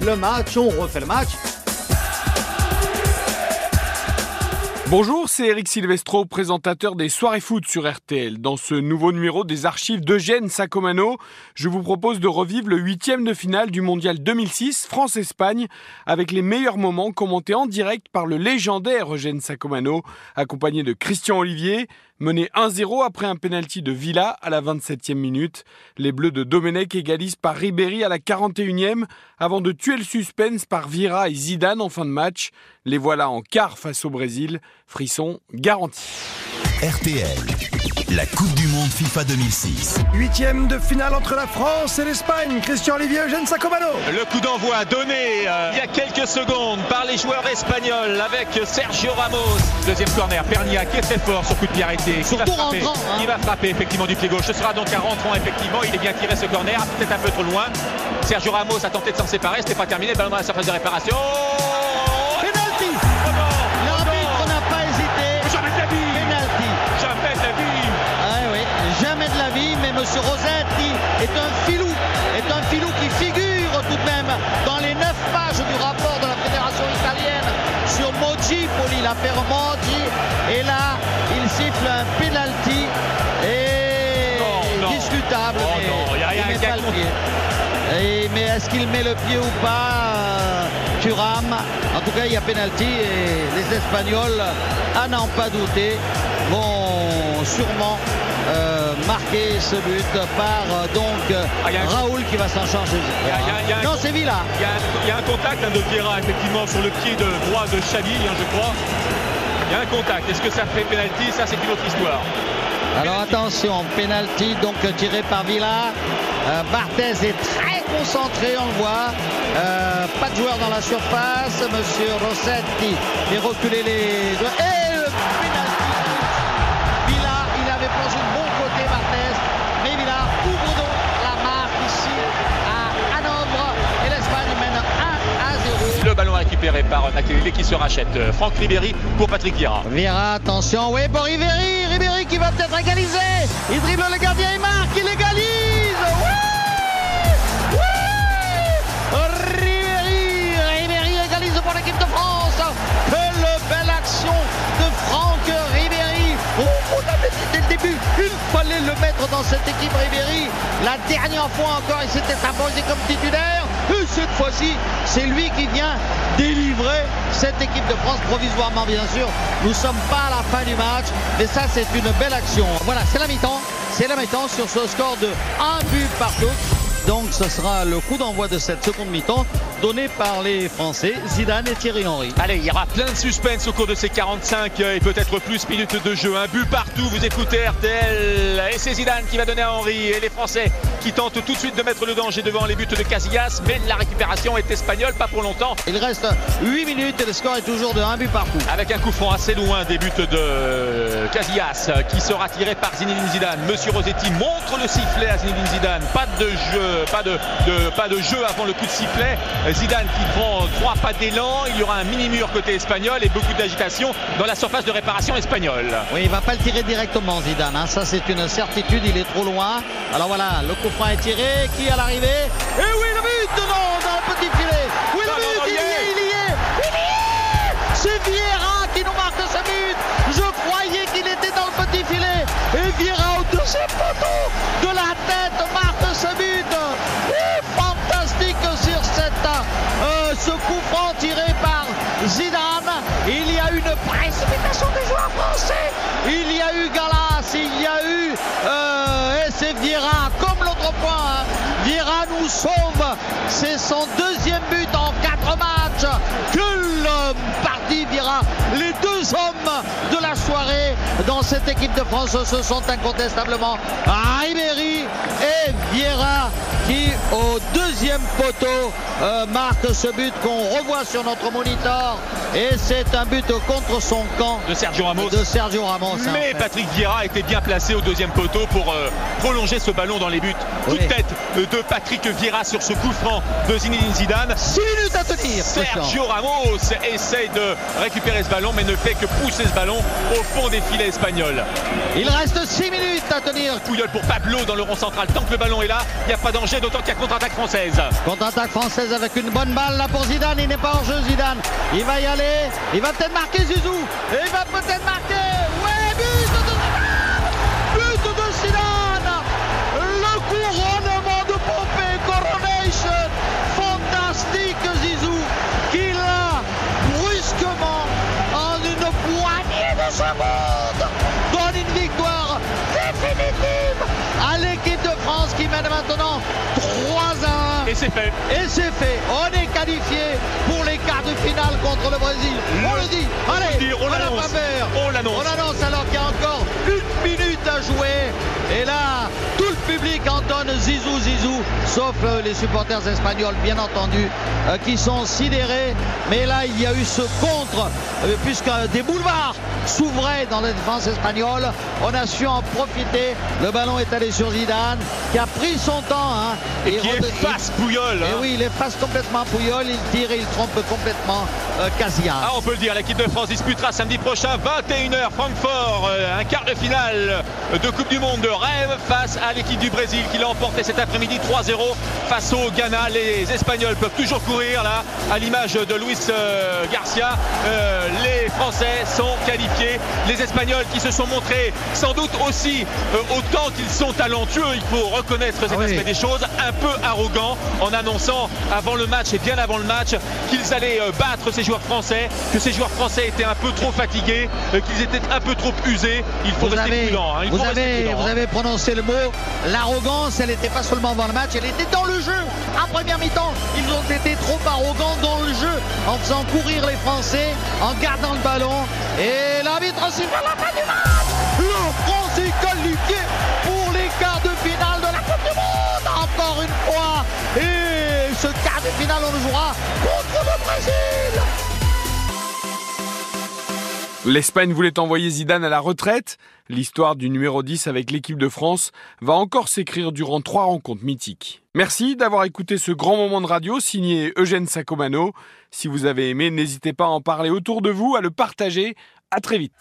le match, on refait le match. Bonjour, c'est Eric Silvestro, présentateur des soirées foot sur RTL. Dans ce nouveau numéro des archives d'Eugène Sacomano, je vous propose de revivre le huitième de finale du Mondial 2006 France-Espagne avec les meilleurs moments commentés en direct par le légendaire Eugène Sacomano, accompagné de Christian Olivier, Mené 1-0 après un penalty de Villa à la 27e minute, les Bleus de Domenech égalisent par Ribéry à la 41e avant de tuer le suspense par Vira et Zidane en fin de match. Les voilà en quart face au Brésil, frisson garanti. RTL. La Coupe du Monde FIFA 2006. Huitième de finale entre la France et l'Espagne. Christian Olivier, Eugène Sacomano. Le coup d'envoi donné euh, il y a quelques secondes par les joueurs espagnols avec Sergio Ramos. Deuxième corner, Pernia qui est très fort sur coup de pied arrêté. Va frapper, rentrant, hein. il va frapper effectivement du pied gauche. Ce sera donc un rentrant effectivement. Il est bien tiré ce corner, peut-être un peu trop loin. Sergio Ramos a tenté de s'en séparer, c'était pas terminé. Ballon dans la surface de réparation. Oh Monsieur Rossetti est un filou, est un filou qui figure tout de même dans les neuf pages du rapport de la Fédération italienne sur Moji, Poli l'affaire Moji, et là, il siffle un penalty et Non, non. discutable. Oh mais non, y a rien il met pas le pied. Et- mais est-ce qu'il met le pied ou pas euh, Thuram? En tout cas, il y a penalty et les Espagnols, à n'en pas douter, vont sûrement euh, marquer ce but par euh, donc Ah, Raoul qui va s'en charger. Non, c'est Villa. Il y, a un, il y a un contact hein, de Vieira effectivement sur le pied de droit de Xavi, hein, je crois. Il y a un contact. Est-ce que ça fait penalty? Ça, c'est une autre histoire. Alors attention, penalty donc tiré par Villa. Euh, Barthez est très concentré, on le voit. Euh, pas de joueur dans la surface. Monsieur Rossetti fait reculer les. Et récupéré par Makelele qui se rachète. Euh, Franck Ribéry pour Patrick Vieira. Vieira, attention, oui pour Ribéry, Ribéry qui va peut-être égaliser. Il dribble le gardien et marque, il égalise. Oui Oui Ribéry, Ribéry égalise pour l'équipe de France. Quelle belle action de Franck Ribéry. Oh, on avait dit dès le début, il fallait le mettre dans cette équipe Ribéry. La dernière fois encore, il s'était imposé comme titulaire. Et cette fois-ci, c'est lui qui vient délivrer cette équipe de France provisoirement, bien sûr. Nous sommes pas à la fin du match, mais ça, c'est une belle action. Voilà, c'est la mi-temps. C'est la mi-temps sur ce score de 1 but partout. Donc, ce sera le coup d'envoi de cette seconde mi-temps donné par les Français, Zidane et Thierry Henry. Allez, il y aura plein de suspense au cours de ces 45 euh, et peut-être plus minutes de jeu. Un but partout, vous écoutez RTL. Et c'est Zidane qui va donner à Henry. Et les Français qui tentent tout de suite de mettre le danger devant les buts de Casillas. Mais la récupération est espagnole, pas pour longtemps. Il reste 8 minutes et le score est toujours de 1 but partout. Avec un coup franc assez loin des buts de Casillas qui sera tiré par Zinedine Zidane. Monsieur Rossetti montre le sifflet à Zinedine Zidane. Pas de jeu, pas de, de- pas de jeu avant le coup de sifflet. Zidane qui prend trois pas d'élan. Il y aura un mini-mur côté espagnol et beaucoup d'agitation dans la surface de réparation espagnole. Oui, il va pas le tirer directement, Zidane. hein. Ça, c'est une certitude. Il est trop loin. Alors voilà, le coup est tiré. Qui à l'arrivée Et oui, le but Non, dans le petit filet. Oui, le but, il y est, est. il y est. Il y est C'est Vieira qui nous marque ce but. Je croyais qu'il était dans le petit filet. Et Vieira au deuxième poteau de la tête marque ce but. Et fantastique sur cette, euh, ce coup franc tiré par Zidane. Il y a une précipitation des joueurs français. Il y a eu hein. Vieira nous sauve. C'est son deuxième but en quatre matchs. Quelle partie Vieira. Les deux hommes de la soirée dans cette équipe de France ce sont incontestablement Ribéry et Vieira qui au deuxième poteau euh, marque ce but qu'on revoit sur notre monitor et c'est un but contre son camp De Sergio Ramos. de Sergio Ramos. hein, Mais. Patrick Vieira était bien placé au deuxième poteau pour euh, prolonger ce ballon dans les buts. Oui. tête euh, de Patrick Vieira sur ce coup franc de Zinedine Zidane. 6 minutes à tenir. Sergio Ramos essaye de récupérer ce ballon mais ne fait que pousser ce ballon au fond des filets espagnols. Il reste 6 minutes à tenir. Pouilleul pour Pablo dans le rond central. Tant que le ballon est là, il n'y a pas danger, d'autant qu'il y a contre-attaque française. Contre-attaque française avec une bonne balle là pour Zidane. Il n'est pas hors jeu, Zidane. Il va y aller. Il va peut-être marquer Zizou. Et il va peut-être marquer. Définitive à l'équipe de France qui mène maintenant 3 à 1. Et c'est fait. Et c'est fait. On est qualifié pour les quarts de finale contre le Brésil. On le dit. Allez, le dit, on l'annonce. On l'annonce. On l'annonce alors qu'il y a encore une minute à jouer. Et là, le public entonne Zizou, Zizou, sauf euh, les supporters espagnols, bien entendu, euh, qui sont sidérés. Mais là, il y a eu ce contre, euh, puisque des boulevards s'ouvraient dans la défense espagnole. On a su en profiter. Le ballon est allé sur Zidane, qui a pris son temps. hein. Et qui rede- efface et hein. oui, il efface complètement Pouyol, il tire et il trompe complètement Casillas. Ah, on peut le dire, l'équipe de France disputera samedi prochain, 21h, Francfort, euh, un quart de finale de Coupe du Monde de rêve face à l'équipe du Brésil qui l'a emporté cet après-midi 3-0 face au Ghana. Les Espagnols peuvent toujours courir là, à l'image de Luis euh, Garcia. Euh, les Français sont qualifiés. Les Espagnols qui se sont montrés sans doute aussi, euh, autant qu'ils sont talentueux, il faut reconnaître cet Ah oui. aspect des choses, un peu arrogants en annonçant avant le match et bien avant le match qu'ils allaient euh, battre ces joueurs français, que ces joueurs français étaient un peu trop fatigués, euh, qu'ils étaient un peu trop usés. Il faut Vous rester avez, prudent. hein. Il vous, faut rester avez, prudent, vous hein. avez prononcé le mot. L'arrogance, elle n'était pas seulement dans le match, elle était dans le jeu. En première mi-temps, ils ont été trop arrogants dans le jeu, en faisant courir les Français, en gardant le ballon. Et l'arbitre siffle à la fin du match. Le France est qualifié pour les quarts de finale de la Coupe du Monde, encore une fois. Et ce quart de finale, on le jouera contre le Brésil. L'Espagne voulait envoyer Zidane à la retraite. L'histoire du numéro 10 avec l'équipe de France va encore s'écrire durant trois rencontres mythiques. Merci d'avoir écouté ce grand moment de radio signé Eugène Sacomano. Si vous avez aimé, n'hésitez pas à en parler autour de vous, à le partager. À très vite.